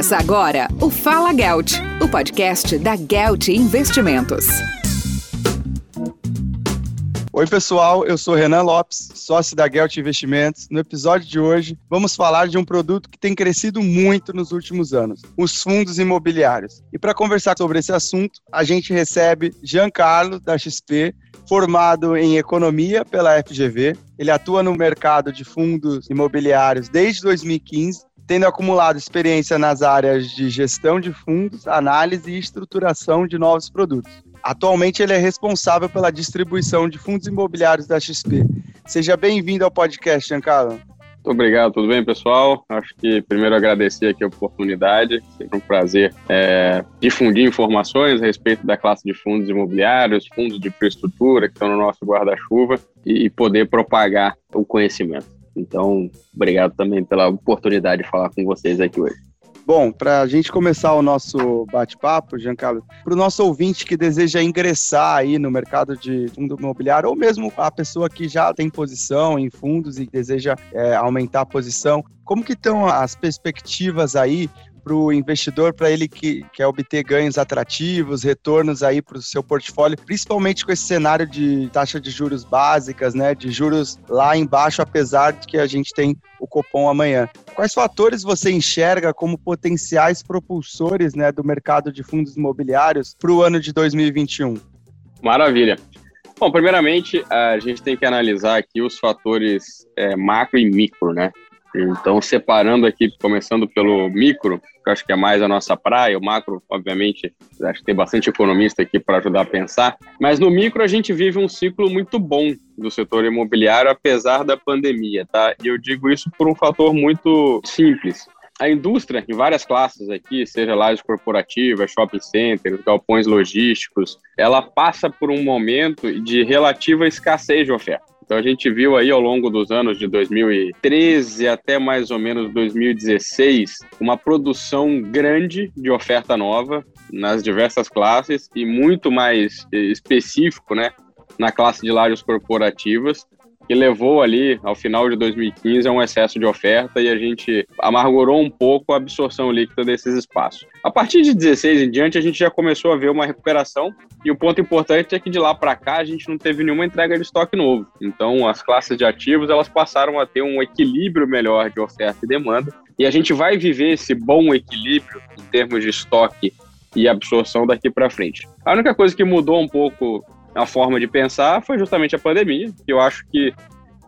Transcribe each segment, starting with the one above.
Começa agora o Fala Gelt, o podcast da Gelt Investimentos. Oi, pessoal, eu sou Renan Lopes, sócio da Gelt Investimentos. No episódio de hoje, vamos falar de um produto que tem crescido muito nos últimos anos, os fundos imobiliários. E para conversar sobre esse assunto, a gente recebe Giancarlo, da XP, formado em economia pela FGV. Ele atua no mercado de fundos imobiliários desde 2015 tendo acumulado experiência nas áreas de gestão de fundos, análise e estruturação de novos produtos. Atualmente, ele é responsável pela distribuição de fundos imobiliários da XP. Seja bem-vindo ao podcast, Giancarlo. Muito obrigado, tudo bem, pessoal? Acho que primeiro agradecer aqui a oportunidade, sempre um prazer é, difundir informações a respeito da classe de fundos imobiliários, fundos de infraestrutura que estão no nosso guarda-chuva e poder propagar o conhecimento. Então, obrigado também pela oportunidade de falar com vocês aqui hoje. Bom, para a gente começar o nosso bate-papo, Giancarlo, para o nosso ouvinte que deseja ingressar aí no mercado de fundo imobiliário, ou mesmo a pessoa que já tem posição em fundos e deseja é, aumentar a posição, como que estão as perspectivas aí para o investidor, para ele que quer obter ganhos atrativos, retornos aí para o seu portfólio, principalmente com esse cenário de taxa de juros básicas, né, de juros lá embaixo, apesar de que a gente tem o Copom amanhã. Quais fatores você enxerga como potenciais propulsores né, do mercado de fundos imobiliários para o ano de 2021? Maravilha. Bom, primeiramente, a gente tem que analisar aqui os fatores é, macro e micro, né? Então, separando aqui, começando pelo micro, que acho que é mais a nossa praia, o macro, obviamente, acho que tem bastante economista aqui para ajudar a pensar, mas no micro a gente vive um ciclo muito bom do setor imobiliário, apesar da pandemia, tá? E eu digo isso por um fator muito simples. A indústria, em várias classes aqui, seja lajes corporativas, shopping centers, galpões logísticos, ela passa por um momento de relativa escassez de oferta. Então a gente viu aí ao longo dos anos de 2013 até mais ou menos 2016 uma produção grande de oferta nova nas diversas classes e muito mais específico, né, na classe de lajes corporativas, que levou ali, ao final de 2015, a um excesso de oferta e a gente amargurou um pouco a absorção líquida desses espaços. A partir de 16 em diante, a gente já começou a ver uma recuperação e o ponto importante é que de lá para cá a gente não teve nenhuma entrega de estoque novo. Então, as classes de ativos elas passaram a ter um equilíbrio melhor de oferta e demanda e a gente vai viver esse bom equilíbrio em termos de estoque e absorção daqui para frente. A única coisa que mudou um pouco a forma de pensar foi justamente a pandemia, que eu acho que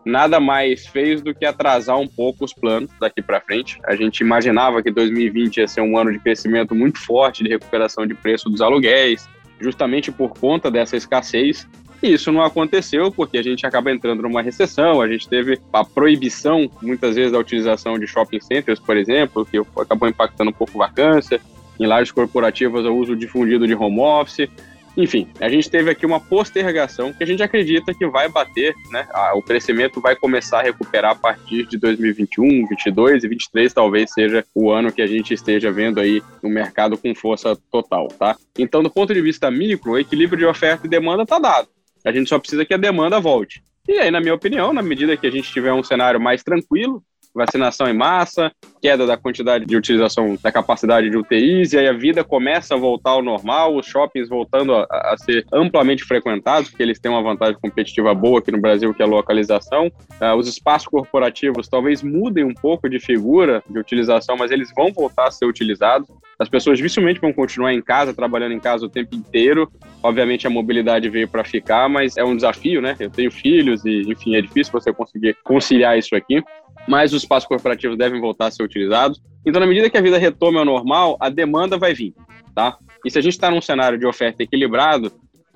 nada mais fez do que atrasar um pouco os planos daqui para frente. A gente imaginava que 2020 ia ser um ano de crescimento muito forte de recuperação de preço dos aluguéis, justamente por conta dessa escassez. E isso não aconteceu porque a gente acaba entrando numa recessão, a gente teve a proibição, muitas vezes, da utilização de shopping centers, por exemplo, que acabou impactando um pouco a vacância. Em lajes corporativas, o uso difundido de home office. Enfim, a gente teve aqui uma postergação que a gente acredita que vai bater, né? o crescimento vai começar a recuperar a partir de 2021, 22 e 23 talvez seja o ano que a gente esteja vendo aí o mercado com força total, tá? Então, do ponto de vista micro, o equilíbrio de oferta e demanda está dado. A gente só precisa que a demanda volte. E aí, na minha opinião, na medida que a gente tiver um cenário mais tranquilo, vacinação em massa, queda da quantidade de utilização da capacidade de UTIs, e aí a vida começa a voltar ao normal, os shoppings voltando a, a ser amplamente frequentados, porque eles têm uma vantagem competitiva boa aqui no Brasil, que é a localização. Uh, os espaços corporativos talvez mudem um pouco de figura de utilização, mas eles vão voltar a ser utilizados. As pessoas dificilmente vão continuar em casa, trabalhando em casa o tempo inteiro. Obviamente a mobilidade veio para ficar, mas é um desafio, né? Eu tenho filhos e, enfim, é difícil você conseguir conciliar isso aqui mas os espaços corporativos devem voltar a ser utilizados. Então, na medida que a vida retome ao normal, a demanda vai vir, tá? E se a gente está num cenário de oferta equilibrado,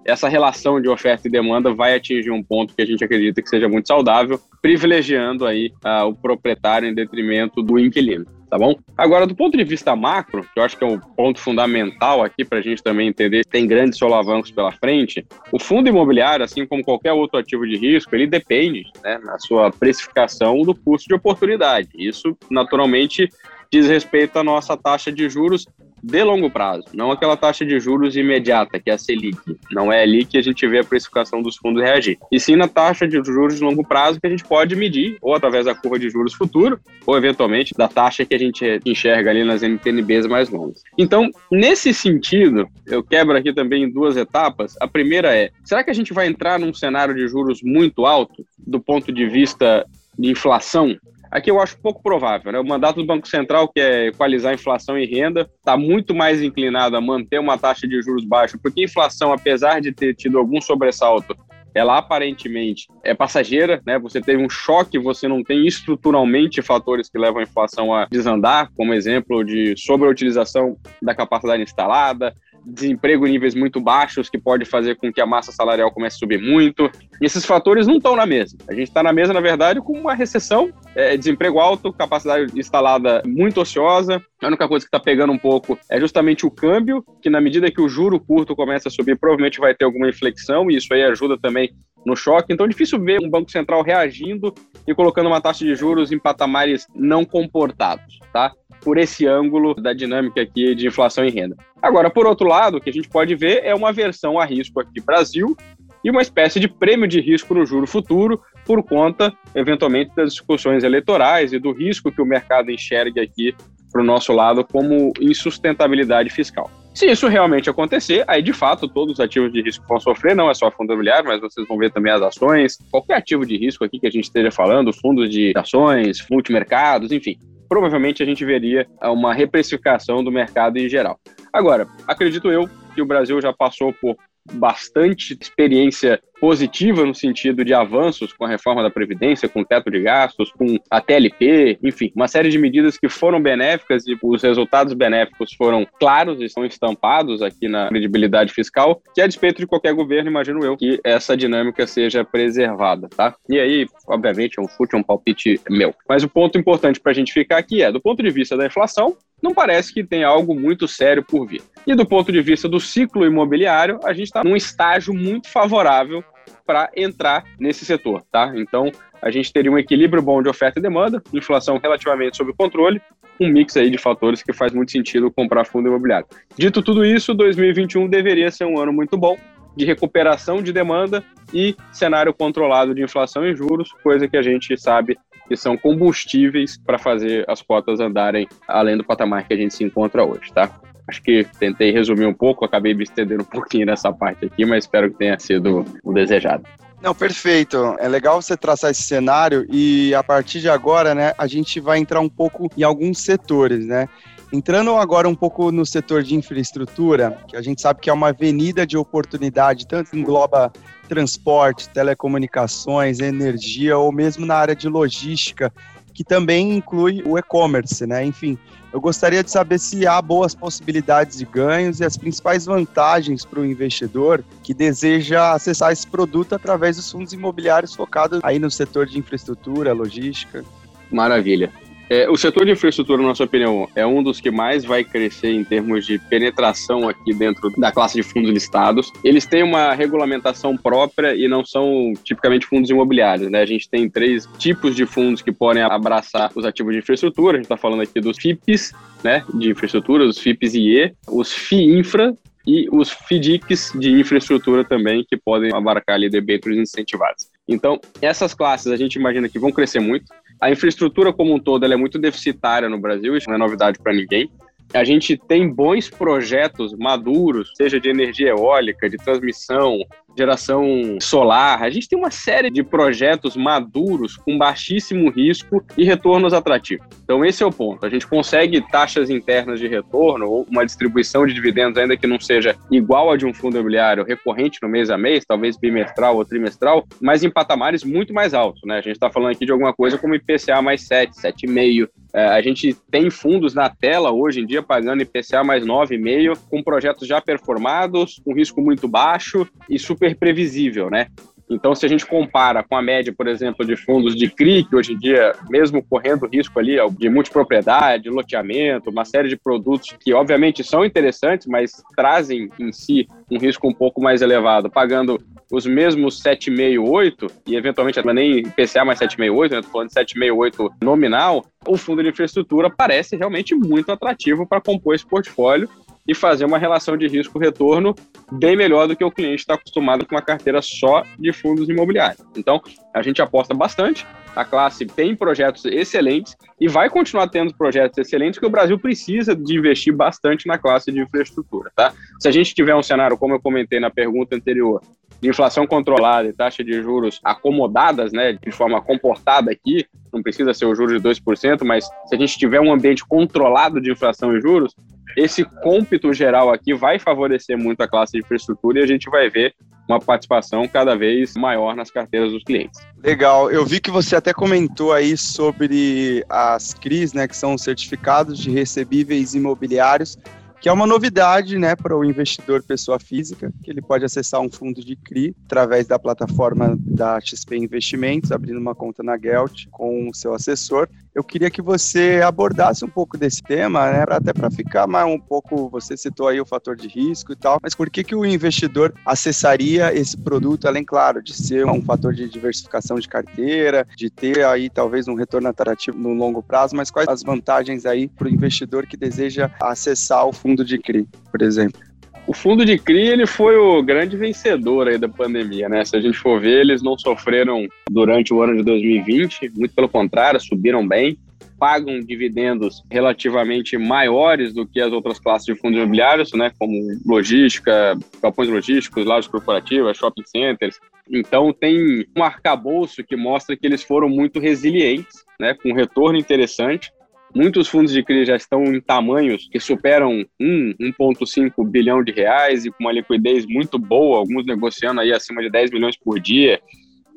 essa relação de oferta e demanda vai atingir um ponto que a gente acredita que seja muito saudável, privilegiando aí uh, o proprietário em detrimento do inquilino tá bom? Agora, do ponto de vista macro, que eu acho que é um ponto fundamental aqui para a gente também entender que tem grandes solavancos pela frente, o fundo imobiliário, assim como qualquer outro ativo de risco, ele depende, né, na sua precificação do custo de oportunidade. Isso, naturalmente, diz respeito à nossa taxa de juros de longo prazo, não aquela taxa de juros imediata, que é a Selic. Não é ali que a gente vê a precificação dos fundos reagir. E sim na taxa de juros de longo prazo que a gente pode medir, ou através da curva de juros futuro, ou eventualmente da taxa que a gente enxerga ali nas NTNBs mais longas. Então, nesse sentido, eu quebro aqui também em duas etapas. A primeira é: será que a gente vai entrar num cenário de juros muito alto do ponto de vista de inflação? Aqui eu acho pouco provável. Né? O mandato do Banco Central, que é equalizar inflação e renda, está muito mais inclinado a manter uma taxa de juros baixa, porque a inflação, apesar de ter tido algum sobressalto, ela aparentemente é passageira, né? Você teve um choque, você não tem estruturalmente fatores que levam a inflação a desandar, como exemplo de sobreutilização da capacidade instalada, desemprego em níveis muito baixos, que pode fazer com que a massa salarial comece a subir muito. E esses fatores não estão na mesa. A gente está na mesa, na verdade, com uma recessão, é, desemprego alto, capacidade instalada muito ociosa. A única coisa que está pegando um pouco é justamente o câmbio, que na medida que o juro curto começa a subir, provavelmente vai ter alguma inflexão, e isso aí ajuda também no choque. Então é difícil ver um Banco Central reagindo e colocando uma taxa de juros em patamares não comportados, tá? Por esse ângulo da dinâmica aqui de inflação e renda. Agora, por outro lado, o que a gente pode ver é uma versão a risco aqui Brasil e uma espécie de prêmio de risco no juro futuro por conta, eventualmente, das discussões eleitorais e do risco que o mercado enxerga aqui para o nosso lado como insustentabilidade fiscal. Se isso realmente acontecer, aí de fato todos os ativos de risco vão sofrer, não é só fundo imobiliário, mas vocês vão ver também as ações, qualquer ativo de risco aqui que a gente esteja falando, fundos de ações, multimercados, enfim provavelmente a gente veria uma reprecificação do mercado em geral. Agora, acredito eu que o Brasil já passou por bastante experiência positiva no sentido de avanços com a reforma da Previdência, com o teto de gastos, com a TLP, enfim, uma série de medidas que foram benéficas e os resultados benéficos foram claros e estão estampados aqui na credibilidade fiscal, que a despeito de qualquer governo, imagino eu, que essa dinâmica seja preservada, tá? E aí, obviamente, é um chute, é um palpite meu. Mas o ponto importante para a gente ficar aqui é, do ponto de vista da inflação, não parece que tem algo muito sério por vir. E do ponto de vista do ciclo imobiliário, a gente está num estágio muito favorável para entrar nesse setor, tá? Então, a gente teria um equilíbrio bom de oferta e demanda, inflação relativamente sob controle, um mix aí de fatores que faz muito sentido comprar fundo imobiliário. Dito tudo isso, 2021 deveria ser um ano muito bom de recuperação de demanda e cenário controlado de inflação e juros, coisa que a gente sabe que são combustíveis para fazer as cotas andarem além do patamar que a gente se encontra hoje, tá? Acho que tentei resumir um pouco, acabei me estendendo um pouquinho nessa parte aqui, mas espero que tenha sido o desejado. Não, perfeito. É legal você traçar esse cenário e a partir de agora, né, a gente vai entrar um pouco em alguns setores, né? Entrando agora um pouco no setor de infraestrutura, que a gente sabe que é uma avenida de oportunidade, tanto engloba transporte, telecomunicações, energia ou mesmo na área de logística, que também inclui o e-commerce, né? Enfim, eu gostaria de saber se há boas possibilidades de ganhos e as principais vantagens para o investidor que deseja acessar esse produto através dos fundos imobiliários focados aí no setor de infraestrutura, logística. Maravilha. É, o setor de infraestrutura, na nossa opinião, é um dos que mais vai crescer em termos de penetração aqui dentro da classe de fundos listados. Eles têm uma regulamentação própria e não são tipicamente fundos imobiliários. Né? A gente tem três tipos de fundos que podem abraçar os ativos de infraestrutura. A gente está falando aqui dos FIPs, né, de infraestrutura, os FIPs IE, os FIINFRA, e os FDICs de infraestrutura também, que podem abarcar ali debêntures incentivados. Então, essas classes a gente imagina que vão crescer muito. A infraestrutura como um todo é muito deficitária no Brasil, isso não é novidade para ninguém. A gente tem bons projetos maduros, seja de energia eólica, de transmissão, geração solar. A gente tem uma série de projetos maduros com baixíssimo risco e retornos atrativos. Então, esse é o ponto. A gente consegue taxas internas de retorno ou uma distribuição de dividendos, ainda que não seja igual a de um fundo imobiliário recorrente no mês a mês, talvez bimestral ou trimestral, mas em patamares muito mais altos. Né? A gente está falando aqui de alguma coisa como IPCA mais 7, 7,5. É, a gente tem fundos na tela hoje em dia pagando IPCA mais 9,5, com projetos já performados, com risco muito baixo e super previsível, né? Então, se a gente compara com a média, por exemplo, de fundos de CRI, que hoje em dia, mesmo correndo risco ali de multipropriedade, loteamento, uma série de produtos que, obviamente, são interessantes, mas trazem em si um risco um pouco mais elevado, pagando os mesmos 768, e eventualmente não é nem IPCA mais 768, né? Estou falando de 768 nominal, o fundo de infraestrutura parece realmente muito atrativo para compor esse portfólio e fazer uma relação de risco-retorno bem melhor do que o cliente está acostumado com uma carteira só de fundos imobiliários. Então, a gente aposta bastante. A classe tem projetos excelentes e vai continuar tendo projetos excelentes, que o Brasil precisa de investir bastante na classe de infraestrutura. Tá? Se a gente tiver um cenário, como eu comentei na pergunta anterior, de inflação controlada e taxa de juros acomodadas, né, de forma comportada aqui, não precisa ser o juros de 2%, mas se a gente tiver um ambiente controlado de inflação e juros, esse cômpito geral aqui vai favorecer muito a classe de infraestrutura e a gente vai ver uma participação cada vez maior nas carteiras dos clientes. Legal, eu vi que você até comentou aí sobre as CRIs, né, que são certificados de recebíveis imobiliários que é uma novidade né, para o investidor pessoa física, que ele pode acessar um fundo de CRI através da plataforma da XP Investimentos, abrindo uma conta na Gelt com o seu assessor. Eu queria que você abordasse um pouco desse tema, né, até para ficar mais um pouco, você citou aí o fator de risco e tal, mas por que, que o investidor acessaria esse produto, além, claro, de ser um fator de diversificação de carteira, de ter aí talvez um retorno atrativo no longo prazo, mas quais as vantagens aí para o investidor que deseja acessar o fundo de CRI, por exemplo? O fundo de CRI ele foi o grande vencedor aí da pandemia, né? Se a gente for ver, eles não sofreram durante o ano de 2020, muito pelo contrário, subiram bem, pagam dividendos relativamente maiores do que as outras classes de fundos imobiliários, né? Como logística, galpões logísticos, lajes corporativas, shopping centers. Então tem um arcabouço que mostra que eles foram muito resilientes, né? Com um retorno interessante Muitos fundos de CRI já estão em tamanhos que superam 1, 1,5 bilhão de reais e com uma liquidez muito boa, alguns negociando aí acima de 10 milhões por dia.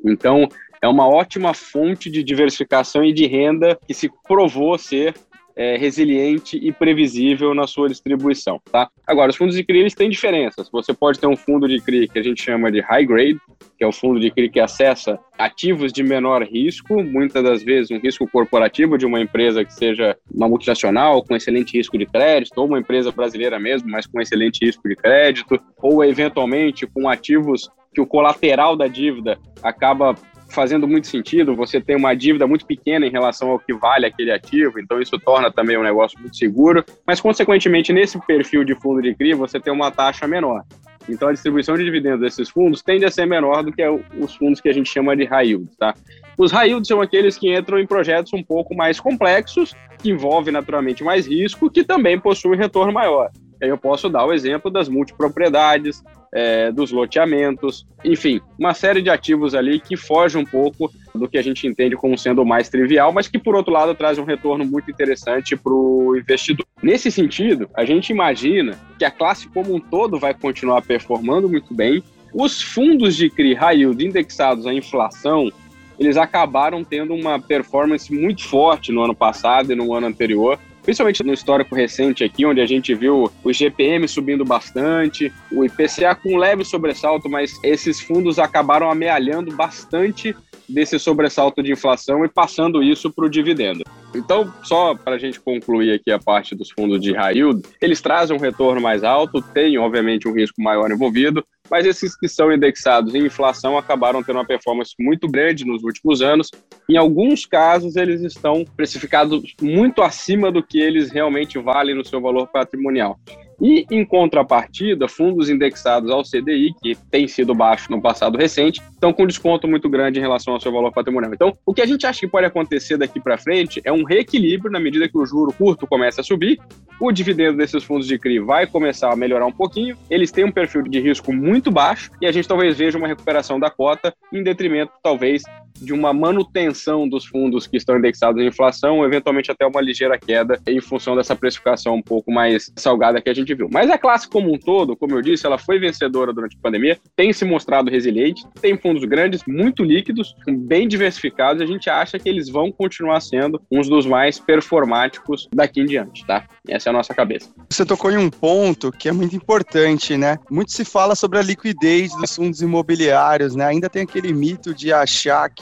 Então, é uma ótima fonte de diversificação e de renda que se provou ser é, resiliente e previsível na sua distribuição, tá? Agora, os fundos de CRI eles têm diferenças. Você pode ter um fundo de CRI que a gente chama de high grade, que é o fundo de CRI que acessa ativos de menor risco, muitas das vezes um risco corporativo de uma empresa que seja uma multinacional com excelente risco de crédito, ou uma empresa brasileira mesmo, mas com excelente risco de crédito, ou eventualmente com ativos que o colateral da dívida acaba fazendo muito sentido, você tem uma dívida muito pequena em relação ao que vale aquele ativo, então isso torna também um negócio muito seguro, mas consequentemente nesse perfil de fundo de CRI você tem uma taxa menor. Então a distribuição de dividendos desses fundos tende a ser menor do que os fundos que a gente chama de high yield, tá? Os high yield são aqueles que entram em projetos um pouco mais complexos, que envolvem naturalmente mais risco, que também possuem retorno maior. Eu posso dar o exemplo das multipropriedades, é, dos loteamentos, enfim, uma série de ativos ali que foge um pouco do que a gente entende como sendo mais trivial, mas que, por outro lado, traz um retorno muito interessante para o investidor. Nesse sentido, a gente imagina que a classe como um todo vai continuar performando muito bem. Os fundos de CRI high yield indexados à inflação, eles acabaram tendo uma performance muito forte no ano passado e no ano anterior, principalmente no histórico recente aqui, onde a gente viu o GPM subindo bastante, o IPCA com um leve sobressalto, mas esses fundos acabaram amealhando bastante desse sobressalto de inflação e passando isso para o dividendo. Então, só para a gente concluir aqui a parte dos fundos de yield, eles trazem um retorno mais alto, tem obviamente um risco maior envolvido, mas esses que são indexados em inflação acabaram tendo uma performance muito grande nos últimos anos. Em alguns casos, eles estão precificados muito acima do que eles realmente valem no seu valor patrimonial. E, em contrapartida, fundos indexados ao CDI, que tem sido baixo no passado recente, estão com desconto muito grande em relação ao seu valor patrimonial. Então, o que a gente acha que pode acontecer daqui para frente é um reequilíbrio na medida que o juro curto começa a subir, o dividendo desses fundos de CRI vai começar a melhorar um pouquinho, eles têm um perfil de risco muito baixo e a gente talvez veja uma recuperação da cota em detrimento, talvez, de uma manutenção dos fundos que estão indexados em inflação, eventualmente até uma ligeira queda em função dessa precificação um pouco mais salgada que a gente viu. Mas a classe como um todo, como eu disse, ela foi vencedora durante a pandemia, tem se mostrado resiliente, tem fundos grandes, muito líquidos, bem diversificados, a gente acha que eles vão continuar sendo uns dos mais performáticos daqui em diante, tá? Essa é a nossa cabeça. Você tocou em um ponto que é muito importante, né? Muito se fala sobre a liquidez dos fundos imobiliários, né? Ainda tem aquele mito de achar que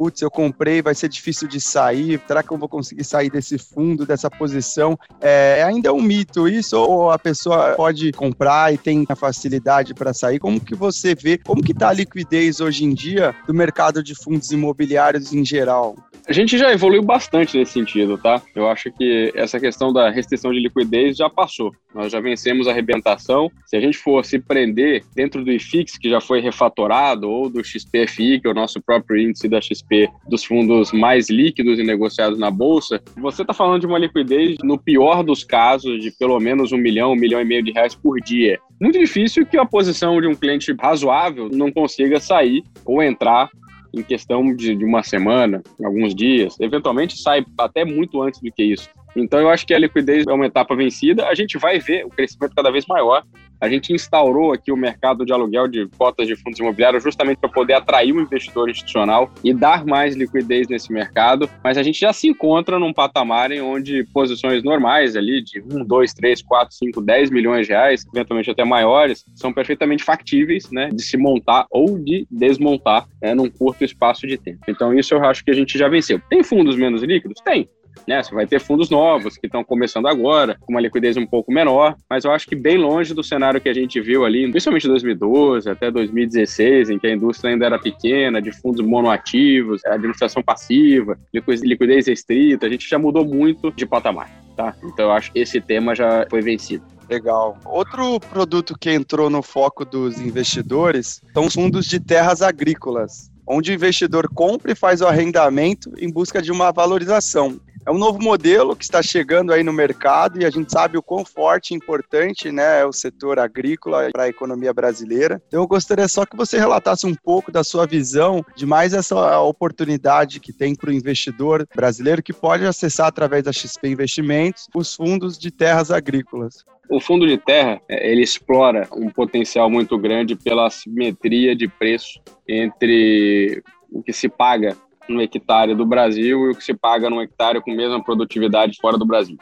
putz, eu comprei, vai ser difícil de sair, será que eu vou conseguir sair desse fundo, dessa posição? É, ainda é um mito isso ou a pessoa pode comprar e tem a facilidade para sair? Como que você vê, como que está a liquidez hoje em dia do mercado de fundos imobiliários em geral? A gente já evoluiu bastante nesse sentido, tá? Eu acho que essa questão da restrição de liquidez já passou. Nós já vencemos a arrebentação. Se a gente for se prender dentro do IFIX, que já foi refatorado, ou do XPFI, que é o nosso próprio índice da XP, dos fundos mais líquidos e negociados na Bolsa, você está falando de uma liquidez, no pior dos casos, de pelo menos um milhão, um milhão e meio de reais por dia. Muito difícil que a posição de um cliente razoável não consiga sair ou entrar em questão de, de uma semana, alguns dias. Eventualmente sai até muito antes do que isso. Então eu acho que a liquidez é uma etapa vencida. A gente vai ver o crescimento cada vez maior. A gente instaurou aqui o mercado de aluguel de cotas de fundos imobiliários justamente para poder atrair um investidor institucional e dar mais liquidez nesse mercado. Mas a gente já se encontra num patamar em onde posições normais ali de 1, 2, 3, 4, 5, 10 milhões de reais, eventualmente até maiores, são perfeitamente factíveis né, de se montar ou de desmontar né, num curto espaço de tempo. Então isso eu acho que a gente já venceu. Tem fundos menos líquidos? Tem. Né? Você vai ter fundos novos que estão começando agora, com uma liquidez um pouco menor, mas eu acho que bem longe do cenário que a gente viu ali, principalmente 2012 até 2016, em que a indústria ainda era pequena, de fundos monoativos, administração passiva, liquidez restrita, a gente já mudou muito de patamar. Tá? Então eu acho que esse tema já foi vencido. Legal. Outro produto que entrou no foco dos investidores são os fundos de terras agrícolas, onde o investidor compra e faz o arrendamento em busca de uma valorização. É um novo modelo que está chegando aí no mercado e a gente sabe o quão forte e importante né, é o setor agrícola para a economia brasileira. Então eu gostaria só que você relatasse um pouco da sua visão de mais essa oportunidade que tem para o investidor brasileiro que pode acessar através da XP Investimentos os fundos de terras agrícolas. O fundo de terra, é, ele explora um potencial muito grande pela simetria de preço entre o que se paga no hectare do Brasil e o que se paga num hectare com mesma produtividade fora do Brasil.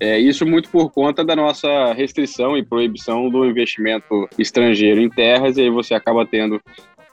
É, isso muito por conta da nossa restrição e proibição do investimento estrangeiro em terras, e aí você acaba tendo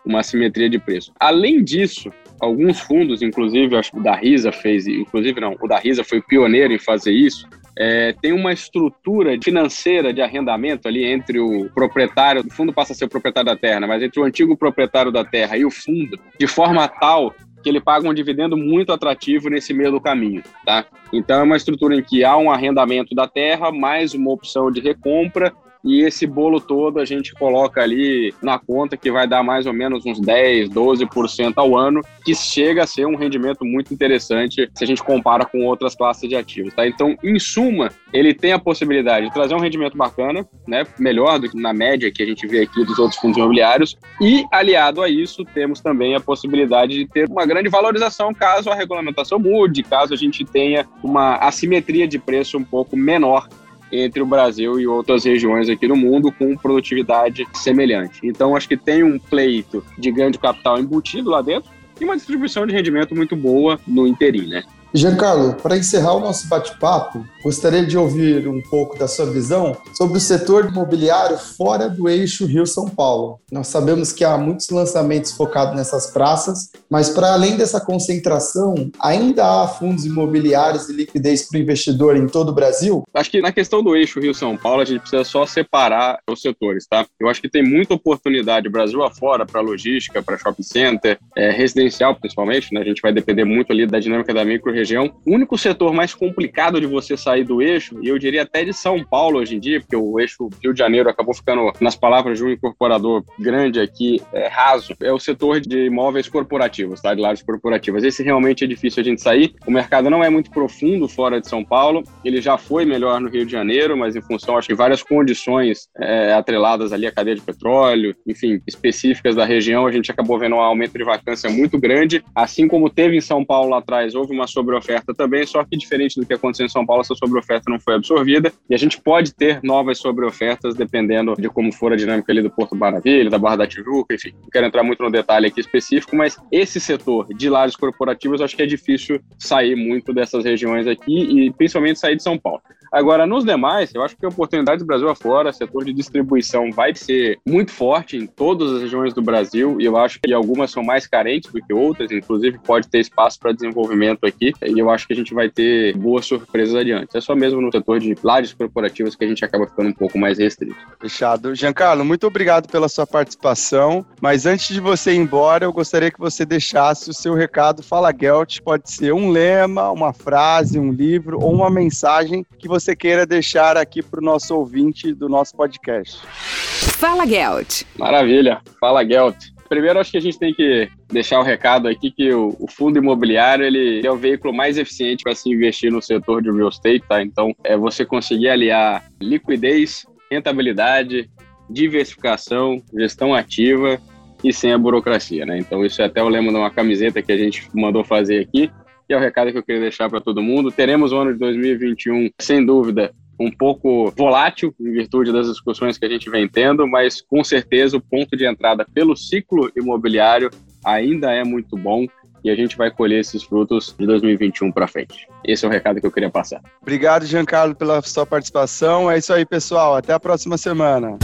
uma simetria de preço. Além disso, alguns fundos, inclusive, acho que o da Risa fez, inclusive não, o da Risa foi pioneiro em fazer isso, é, tem uma estrutura financeira de arrendamento ali entre o proprietário, o fundo passa a ser o proprietário da terra, né, mas entre o antigo proprietário da terra e o fundo, de forma tal que ele paga um dividendo muito atrativo nesse meio do caminho, tá? Então é uma estrutura em que há um arrendamento da terra, mais uma opção de recompra e esse bolo todo a gente coloca ali na conta que vai dar mais ou menos uns 10, 12% ao ano, que chega a ser um rendimento muito interessante se a gente compara com outras classes de ativos, tá? Então, em suma, ele tem a possibilidade de trazer um rendimento bacana, né, melhor do que na média que a gente vê aqui dos outros fundos imobiliários, e aliado a isso, temos também a possibilidade de ter uma grande valorização caso a regulamentação mude, caso a gente tenha uma assimetria de preço um pouco menor entre o Brasil e outras regiões aqui no mundo com produtividade semelhante. Então, acho que tem um pleito de ganho de capital embutido lá dentro e uma distribuição de rendimento muito boa no interim, né? Giancarlo, para encerrar o nosso bate-papo, gostaria de ouvir um pouco da sua visão sobre o setor imobiliário fora do eixo Rio-São Paulo. Nós sabemos que há muitos lançamentos focados nessas praças, mas para além dessa concentração, ainda há fundos imobiliários e liquidez para o investidor em todo o Brasil? Acho que na questão do eixo Rio-São Paulo, a gente precisa só separar os setores, tá? Eu acho que tem muita oportunidade Brasil afora para logística, para shopping center, é, residencial principalmente, né? A gente vai depender muito ali da dinâmica da micro região. O único setor mais complicado de você sair do eixo, e eu diria até de São Paulo hoje em dia, porque o eixo Rio de Janeiro acabou ficando, nas palavras de um incorporador grande aqui, é, raso, é o setor de imóveis corporativos, tá? De lares corporativas. Esse realmente é difícil a gente sair. O mercado não é muito profundo fora de São Paulo. Ele já foi melhor no Rio de Janeiro, mas em função, acho que várias condições é, atreladas ali à cadeia de petróleo, enfim, específicas da região, a gente acabou vendo um aumento de vacância muito grande. Assim como teve em São Paulo lá atrás, houve uma sobre oferta também, só que diferente do que aconteceu em São Paulo, essa sobre oferta não foi absorvida e a gente pode ter novas sobre ofertas dependendo de como for a dinâmica ali do Porto Maravilha, da Barra da Tijuca, enfim. Não quero entrar muito no detalhe aqui específico, mas esse setor de lares corporativos acho que é difícil sair muito dessas regiões aqui e principalmente sair de São Paulo. Agora, nos demais, eu acho que a oportunidade do Brasil afora, setor de distribuição vai ser muito forte em todas as regiões do Brasil, e eu acho que algumas são mais carentes do que outras, inclusive pode ter espaço para desenvolvimento aqui, e eu acho que a gente vai ter boas surpresas adiante. É só mesmo no setor de lajes corporativas que a gente acaba ficando um pouco mais restrito. Fechado. Giancarlo, muito obrigado pela sua participação, mas antes de você ir embora, eu gostaria que você deixasse o seu recado Fala Gelt, pode ser um lema, uma frase, um livro ou uma mensagem que você queira deixar aqui para o nosso ouvinte do nosso podcast. Fala Gelt. Maravilha. Fala Gelt. Primeiro, acho que a gente tem que deixar o recado aqui que o, o fundo imobiliário ele é o veículo mais eficiente para se investir no setor de real estate, tá? Então, é você conseguir aliar liquidez, rentabilidade, diversificação, gestão ativa e sem a burocracia, né? Então, isso é até o lema de uma camiseta que a gente mandou fazer aqui, e é o recado que eu queria deixar para todo mundo. Teremos o ano de 2021, sem dúvida, um pouco volátil em virtude das discussões que a gente vem tendo, mas com certeza o ponto de entrada pelo ciclo imobiliário ainda é muito bom e a gente vai colher esses frutos de 2021 para frente. Esse é o recado que eu queria passar. Obrigado, Giancarlo, pela sua participação. É isso aí, pessoal. Até a próxima semana.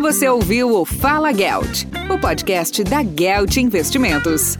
Você ouviu o Fala Gelt, o podcast da Gelt Investimentos.